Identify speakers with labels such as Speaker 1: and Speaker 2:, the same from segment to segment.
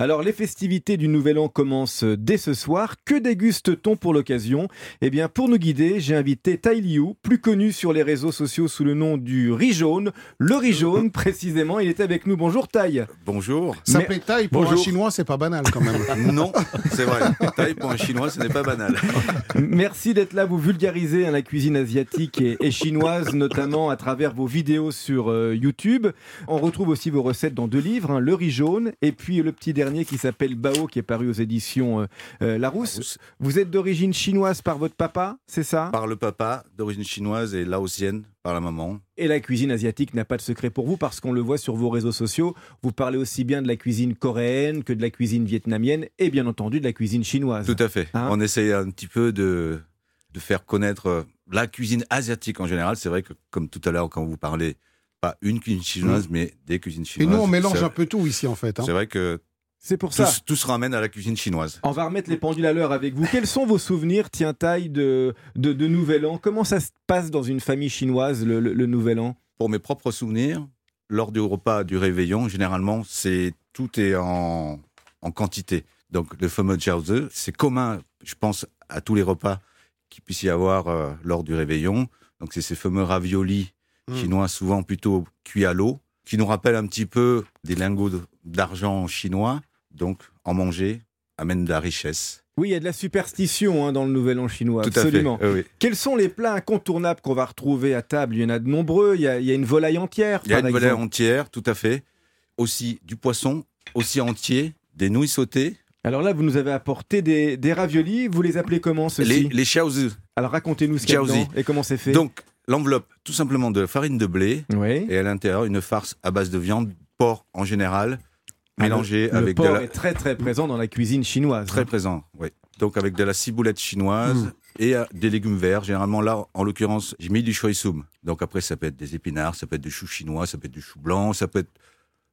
Speaker 1: Alors les festivités du Nouvel An commencent dès ce soir. Que déguste-t-on pour l'occasion? Eh bien pour nous guider, j'ai invité Tai Liu, plus connu sur les réseaux sociaux sous le nom du riz jaune. Le riz jaune précisément, il est avec nous. Bonjour Tai.
Speaker 2: Bonjour.
Speaker 3: S'appeler Tai pour un chinois, c'est pas banal quand même.
Speaker 2: non, c'est vrai. Tai pour un chinois, ce n'est pas banal.
Speaker 1: Merci d'être là, vous vulgarisez hein, la cuisine asiatique et, chinoise, notamment à travers vos vidéos sur euh, YouTube. On retrouve aussi vos recettes dans deux livres, hein, le riz jaune et puis le petit dernier qui s'appelle Bao, qui est paru aux éditions euh, euh, Larousse. Vous êtes d'origine chinoise par votre papa, c'est ça?
Speaker 2: Par le papa, d'origine chinoise et laotienne par la maman.
Speaker 1: Et la cuisine asiatique n'a pas de secret pour vous parce qu'on le voit sur vos réseaux sociaux. Vous parlez aussi bien de la cuisine coréenne que de la cuisine vietnamienne et bien entendu de la cuisine chinoise.
Speaker 2: Tout à fait. Hein? On essaye un petit peu de, de faire connaître la cuisine asiatique en général. C'est vrai que, comme tout à l'heure, quand vous parlez pas une cuisine chinoise, mais des cuisines chinoises.
Speaker 3: Et nous, on mélange un peu tout ici, en fait. Hein.
Speaker 2: C'est vrai que
Speaker 1: c'est pour ça.
Speaker 2: Tout, se ramène à la cuisine chinoise.
Speaker 1: On va remettre les pendules à l'heure avec vous. Quels sont vos souvenirs, tiens, taille, de, de, Nouvel An? Comment ça se passe dans une famille chinoise, le, Nouvel An?
Speaker 2: Pour mes propres souvenirs, lors du repas du réveillon, généralement, c'est tout est en, en quantité. Donc, le fameux jiaozi, c'est commun, je pense, à tous les repas qu'il puisse y avoir euh, lors du réveillon. Donc, c'est ces fameux raviolis Hmm. chinois, souvent plutôt cuits à l'eau, qui nous rappellent un petit peu des lingots d'argent chinois. Donc, en manger amène de la richesse.
Speaker 1: Oui, il y a de la superstition hein, dans le Nouvel An chinois,
Speaker 2: Tout
Speaker 1: absolument.
Speaker 2: À fait,
Speaker 1: Quels sont les plats incontournables qu'on va retrouver à table? Il y en a de nombreux. Il y a, une volaille entière.
Speaker 2: Il y a une volaille entière, tout à fait. Aussi du poisson, aussi entier, des nouilles sautées.
Speaker 1: Alors là, vous nous avez apporté des, raviolis. Vous les appelez comment ceux-ci?
Speaker 2: Les, les
Speaker 1: Alors racontez-nous ce qu'il y a dedans et comment c'est fait.
Speaker 2: Donc, l'enveloppe, tout simplement de farine de blé,
Speaker 1: oui.
Speaker 2: et à l'intérieur, une farce à base de viande, porc en général,
Speaker 1: ah,
Speaker 2: mélangée
Speaker 1: le,
Speaker 2: avec
Speaker 1: porc
Speaker 2: de la...
Speaker 1: est très très présent dans la cuisine chinoise.
Speaker 2: Très présent, oui. Donc avec de la ciboulette chinoise mm. et euh, des légumes verts. Généralement là, en l'occurrence, j'ai mis du choy soum. Donc après, ça peut être des épinards, ça peut être du chou chinois, ça peut être du chou blanc, ça peut être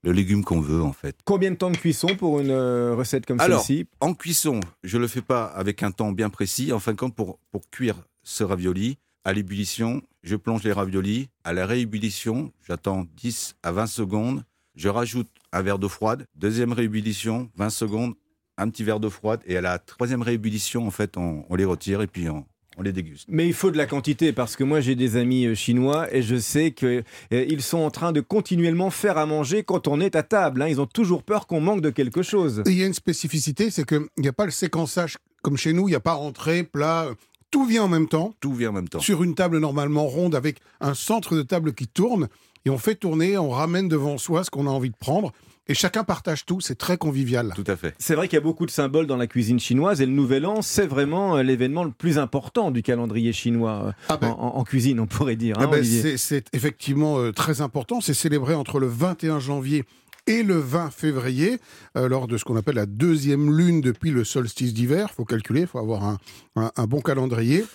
Speaker 2: le légume qu'on veut en fait.
Speaker 1: Combien de temps de cuisson pour une euh, recette comme celle-ci?
Speaker 2: En cuisson, je le fais pas avec un temps bien précis. En fin de compte, pour, pour cuire ce ravioli, à l'ébullition, je plonge les raviolis. À la réébullition, j'attends 10 à 20 secondes. Je rajoute un verre d'eau froide. Deuxième réébullition, 20 secondes, un petit verre d'eau froide. Et à la troisième réébullition, en fait, on, les retire et puis on, les déguste.
Speaker 1: Mais il faut de la quantité parce que moi j'ai des amis euh, chinois et je sais qu'ils euh, sont en train de continuellement faire à manger quand on est à table. Hein. Ils ont toujours peur qu'on manque de quelque chose.
Speaker 3: il y a une spécificité, c'est qu'il n'y a pas le séquençage comme chez nous. Il n'y a pas rentrée, plat, tout vient en même temps.
Speaker 2: Tout vient en même temps.
Speaker 3: Sur une table normalement ronde avec un centre de table qui tourne. Et on fait tourner, on ramène devant soi ce qu'on a envie de prendre. Et chacun partage tout, c'est très convivial.
Speaker 2: Tout à fait.
Speaker 1: C'est vrai qu'il y a beaucoup de symboles dans la cuisine chinoise et le Nouvel An, c'est vraiment euh, l'événement le plus important du calendrier chinois euh, ah ben. en, cuisine, on pourrait dire.
Speaker 3: Hein, ah ben, c'est effectivement euh, très important. C'est célébré entre le 21 janvier et le 20 février, euh, lors de ce qu'on appelle la deuxième lune depuis le solstice d'hiver. Il faut calculer, il faut avoir un, bon calendrier.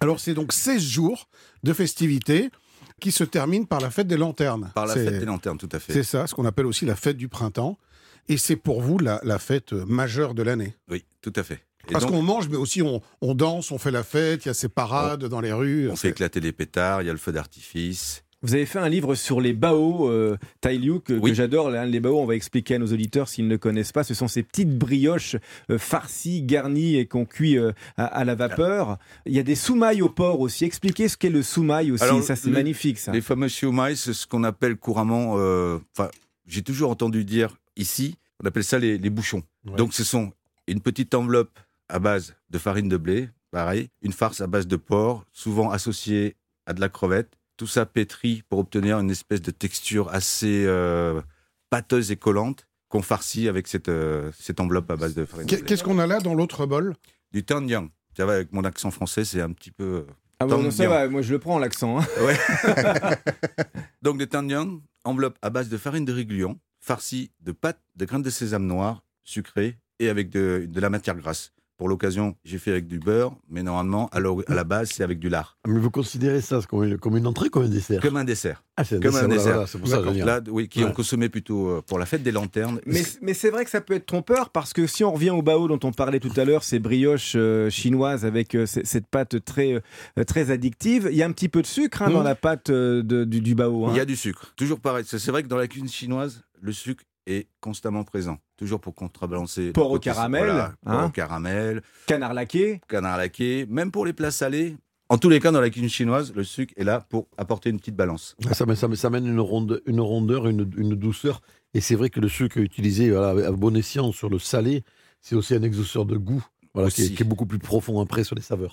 Speaker 3: Alors c'est donc 16 jours de festivités qui se terminent par la fête des lanternes.
Speaker 2: Par la fête des lanternes, tout à fait.
Speaker 3: C'est ça, ce qu'on appelle aussi la fête du printemps. Et c'est pour vous la, fête majeure de l'année.
Speaker 2: Oui, tout à fait.
Speaker 3: Parce qu'on mange, mais aussi on, danse, on fait la fête, il y a ces parades dans les rues.
Speaker 2: On fait éclater les pétards, il y a le feu d'artifice.
Speaker 1: Vous avez fait un livre sur les bao, euh, Tai Liu, que, j'adore. Les bao, on va expliquer à nos auditeurs s'ils ne connaissent pas. Ce sont ces petites brioches euh, farcies, garnies et qu'on cuit euh, à, la vapeur. Il y a des soumailles au porc aussi. Expliquez ce qu'est le soumail aussi. ça, c'est magnifique, ça.
Speaker 2: Les fameux soumailles, c'est ce qu'on appelle couramment. Enfin, j'ai toujours entendu dire ici, on appelle ça les, bouchons. Donc, ce sont une petite enveloppe à base de farine de blé, pareil, une farce à base de porc, souvent associée à de la crevette tout ça pétri pour obtenir une espèce de texture assez euh, pâteuse et collante qu'on farcit avec cette, euh, cette enveloppe à base de farine.
Speaker 3: Qu'est-ce qu'on a là dans l'autre bol?
Speaker 2: Du tandiang. Ça va avec mon accent français, c'est un petit peu. Euh,
Speaker 1: ah bon, ça va, moi je le prends l'accent. Hein.
Speaker 2: Ouais. Donc le tandiang, enveloppe à base de farine de riglion, farcie de pâte de graines de sésame noir, sucrée et avec de, de la matière grasse. Pour l'occasion, j'ai fait avec du beurre, mais normalement, à, la base, c'est avec du lard.
Speaker 4: Mais vous considérez ça comme une, entrée, comme un dessert
Speaker 2: Comme un dessert.
Speaker 4: Ah, c'est comme un dessert. c'est pour ça
Speaker 2: Là, oui, qui ont consommé plutôt euh, pour la fête des lanternes.
Speaker 1: Mais, c'est vrai que ça peut être trompeur parce que si on revient au bao dont on parlait tout à l'heure, ces brioches euh, chinoises avec euh, cette pâte très très addictive, il y a un petit peu de sucre hein, dans mmh. la pâte du, du bao.
Speaker 2: Hein. Il y a du sucre. Toujours pareil. C'est vrai que dans la cuisine chinoise, le sucre est constamment présent, toujours pour contrebalancer.
Speaker 1: Porc au caramel,
Speaker 2: voilà, porc
Speaker 1: hein.
Speaker 2: au caramel,
Speaker 1: Canard laqué.
Speaker 2: canard laqué, même pour les plats salés. En tous les cas, dans la cuisine chinoise, le sucre est là pour apporter une petite balance.
Speaker 4: Ça, mène- ça, mène- ça mène une, ronde, une rondeur, une, une douceur. Et c'est vrai que le sucre utilisé voilà, à bon escient sur le salé, c'est aussi un exhausteur de goût voilà, qui, est, qui est beaucoup plus profond après sur les saveurs.